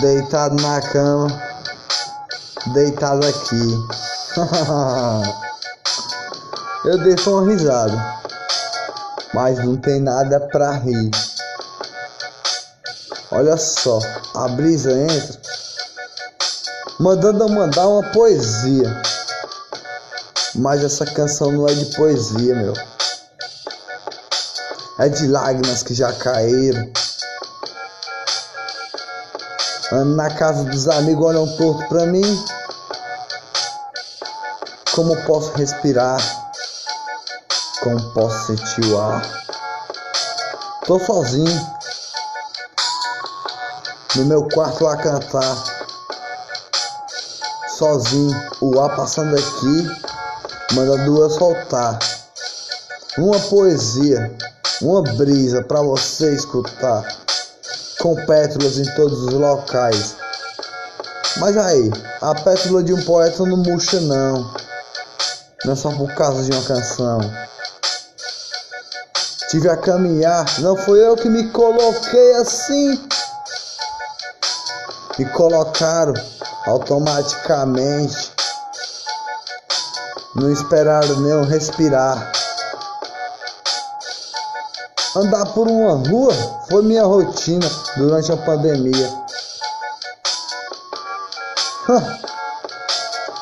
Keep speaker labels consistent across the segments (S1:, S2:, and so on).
S1: Deitado na cama, deitado aqui. Eu dei uma risada, mas não tem nada pra rir. Olha só, a brisa entra, mandando eu mandar uma poesia. Mas essa canção não é de poesia, meu. É de lágrimas que já caíram. Na casa dos amigos, olham torto pra mim. Como posso respirar? Como posso sentir o ar? Tô sozinho. No meu quarto a cantar. Sozinho, o ar passando aqui manda duas soltar. Uma poesia, uma brisa para você escutar, com pétalas em todos os locais. Mas aí, a pétala de um poeta não murcha não, não é só por causa de uma canção. Tive a caminhar, não foi eu que me coloquei assim. Me colocaram automaticamente não esperaram nem eu respirar. Andar por uma rua foi minha rotina durante a pandemia.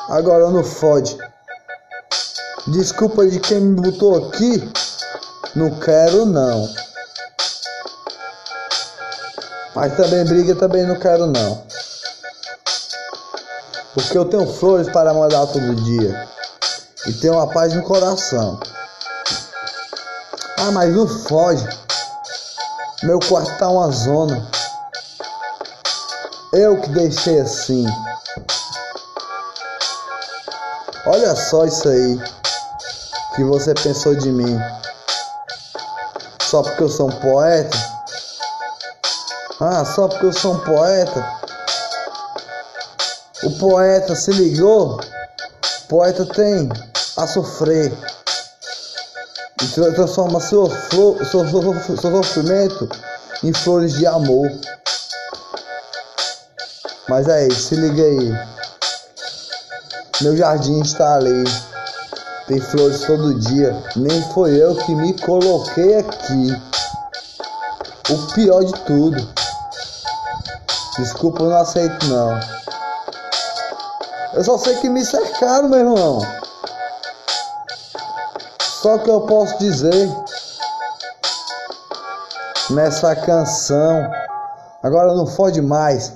S1: Agora não fode. Desculpa de quem me botou aqui. Não quero não. Mas também briga também não quero não. Porque eu tenho flores para mandar todo dia e ter uma paz no coração. Ah, mas não foge. Meu quarto tá uma zona. Eu que deixei assim. Olha só isso aí que você pensou de mim. Só porque eu sou um poeta? Ah, só porque eu sou um poeta? O poeta se ligou? O poeta tem a sofrer transforma seu, seu, seu, seu sofrimento em flores de amor. Mas aí, se liga aí. Meu jardim está ali. Tem flores todo dia. Nem foi eu que me coloquei aqui. O pior de tudo. Desculpa, eu não aceito não. Eu só sei que me cercaram, meu irmão. Só que eu posso dizer nessa canção, agora não fode mais.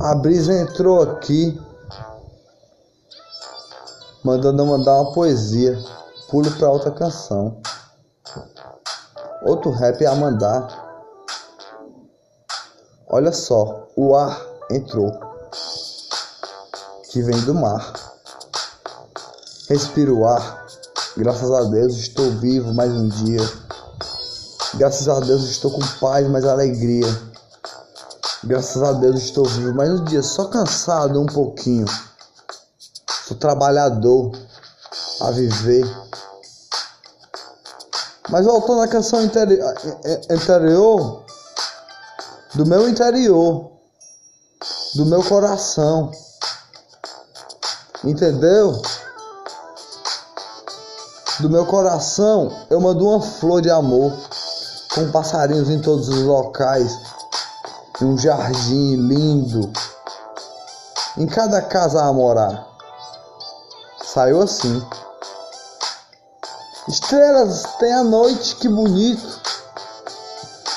S1: A brisa entrou aqui, mandando eu mandar uma poesia. Pulo para outra canção. Outro rap a mandar. Olha só, o ar entrou que vem do mar. Respiro o ar. Graças a Deus estou vivo mais um dia. Graças a Deus estou com paz, mais alegria. Graças a Deus estou vivo mais um dia, só cansado um pouquinho. Sou trabalhador a viver. Mas voltando à canção interi interior, do meu interior, do meu coração. Entendeu? Do meu coração eu mando uma flor de amor com passarinhos em todos os locais, e um jardim lindo, em cada casa a morar. Saiu assim. Estrelas tem a noite, que bonito,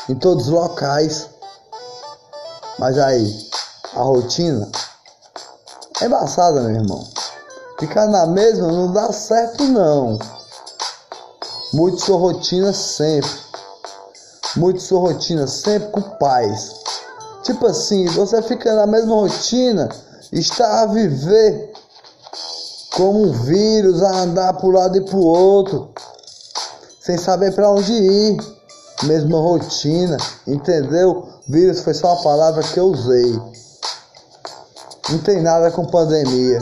S1: em todos os locais. Mas aí, a rotina é embaçada, meu irmão. Ficar na mesma não dá certo, não. Mude sua rotina sempre. Mude sua rotina sempre com paz. Tipo assim, você fica na mesma rotina, está a viver como um vírus, a andar para um lado e para o outro, sem saber para onde ir. Mesma rotina, entendeu? Vírus foi só uma palavra que eu usei. Não tem nada com pandemia.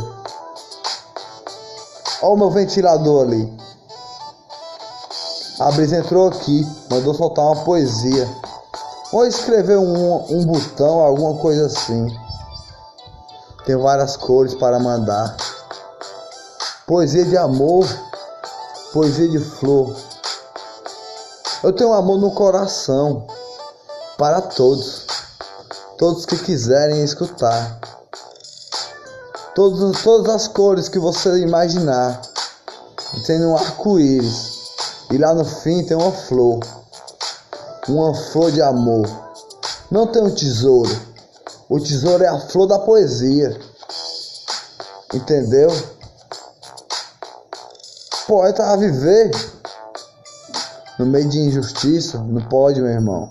S1: Olha o meu ventilador ali. A brisa entrou aqui, mandou soltar uma poesia. Ou escrever um, um botão, alguma coisa assim. Tem várias cores para mandar. Poesia de amor, poesia de flor. Eu tenho amor no coração para todos, todos que quiserem escutar. Todos, todas as cores que você imaginar. Tem um arco-íris. E lá no fim tem uma flor. Uma flor de amor. Não tem um tesouro. O tesouro é a flor da poesia. Entendeu? Poeta a viver no meio de injustiça. Não pode, meu irmão.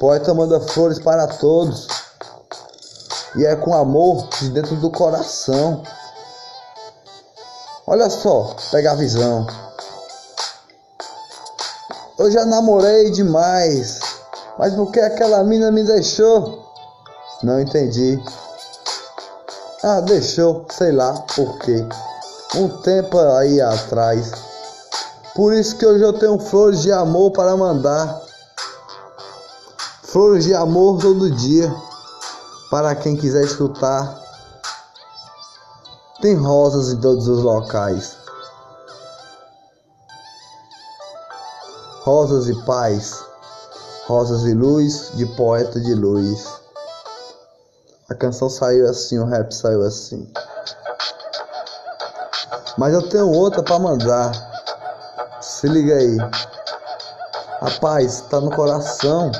S1: Poeta manda flores para todos. E é com amor de dentro do coração. Olha só, pega a visão. Eu já namorei demais, mas por que aquela mina me deixou? Não entendi. Ah, deixou, sei lá por quê. Um tempo aí atrás. Por isso que hoje eu tenho flores de amor para mandar. Flores de amor todo dia. Para quem quiser escutar. Tem rosas em todos os locais. Rosas e paz, rosas e luz de poeta de luz. A canção saiu assim, o rap saiu assim. Mas eu tenho outra para mandar. Se liga aí. A paz tá no coração.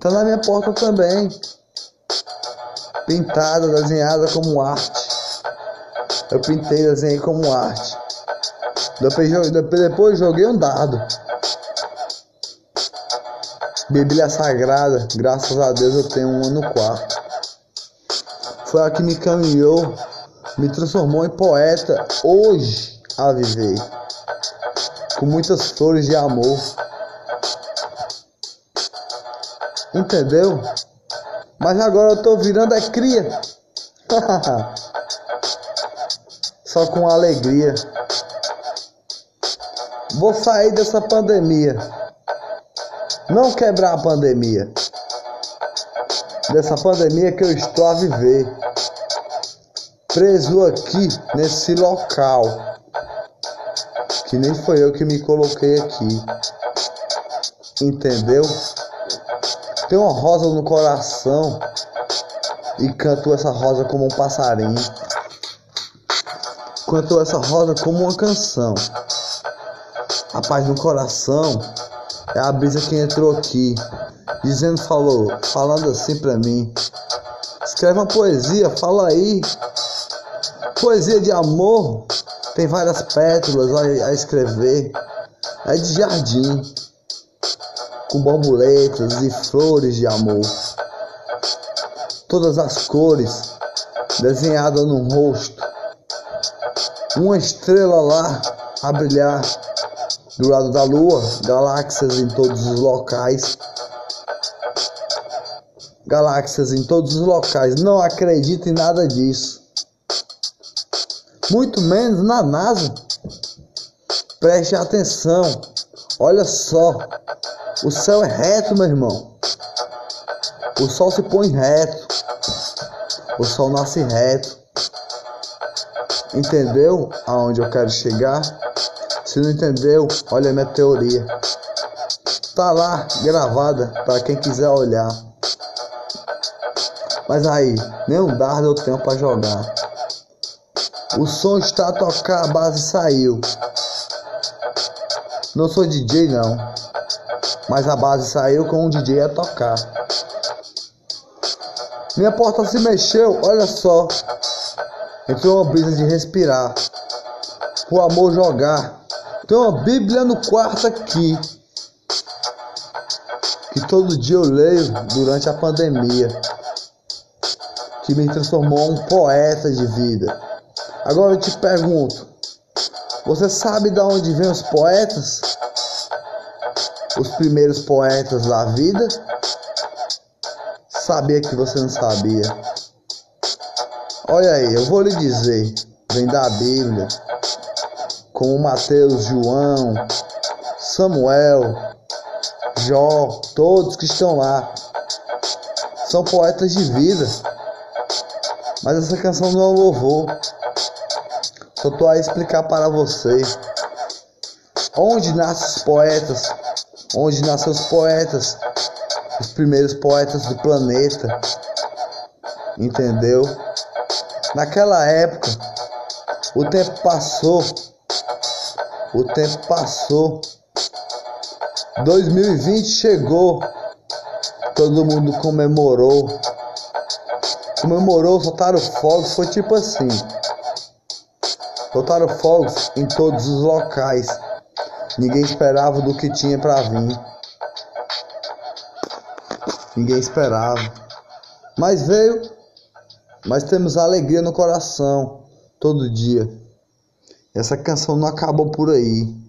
S1: Tá na minha porta também. Pintada, desenhada como arte. Eu pintei, desenhei como arte. Depois, depois joguei um dado. Bíblia Sagrada, graças a Deus eu tenho uma no quarto. Foi a que me caminhou, me transformou em poeta hoje a viver. Com muitas flores de amor. Entendeu? Mas agora eu tô virando a cria. Só com alegria. Vou sair dessa pandemia. Não quebrar a pandemia. Dessa pandemia que eu estou a viver. Preso aqui nesse local. Que nem foi eu que me coloquei aqui. Entendeu? Tem uma rosa no coração. E canto essa rosa como um passarinho. Canto essa rosa como uma canção. A paz no coração é a brisa que entrou aqui, dizendo, falou, falando assim pra mim. Escreve uma poesia, fala aí. Poesia de amor, tem várias pétalas a, a escrever. É de jardim, com borboletas e flores de amor. Todas as cores desenhadas no rosto. Uma estrela lá a brilhar do lado da Lua, galáxias em todos os locais. Galáxias em todos os locais. Não acredito em nada disso. Muito menos na NASA. Preste atenção. Olha só. O céu é reto, meu irmão. O sol se põe reto. O sol nasce reto. Entendeu aonde eu quero chegar? Se não entendeu, olha a minha teoria. Tá lá gravada para quem quiser olhar. Mas aí, nem um dardo eu tenho para jogar. O som está a tocar, a base saiu. Não sou DJ não, mas a base saiu com um DJ a tocar. Minha porta se mexeu, olha só. Entrou uma brisa de respirar. O amor jogar tem uma Bíblia no quarto aqui. Que todo dia eu leio durante a pandemia. Que me transformou um poeta de vida. Agora eu te pergunto: você sabe de onde vêm os poetas? Os primeiros poetas da vida? Sabia que você não sabia. Olha aí, eu vou lhe dizer: vem da Bíblia como Mateus, João, Samuel, Jó, todos que estão lá. São poetas de vida. Mas essa canção não é um louvor. Só tô a explicar para você. Onde nascem os poetas? Onde nascem os poetas? Os primeiros poetas do planeta. Entendeu? Naquela época, o tempo passou. O tempo passou. 2020 chegou. Todo mundo comemorou. Comemorou, soltaram fogos. Foi tipo assim. Soltaram fogos em todos os locais. Ninguém esperava do que tinha para vir. Ninguém esperava. Mas veio. Mas temos alegria no coração todo dia. Essa canção não acabou por aí.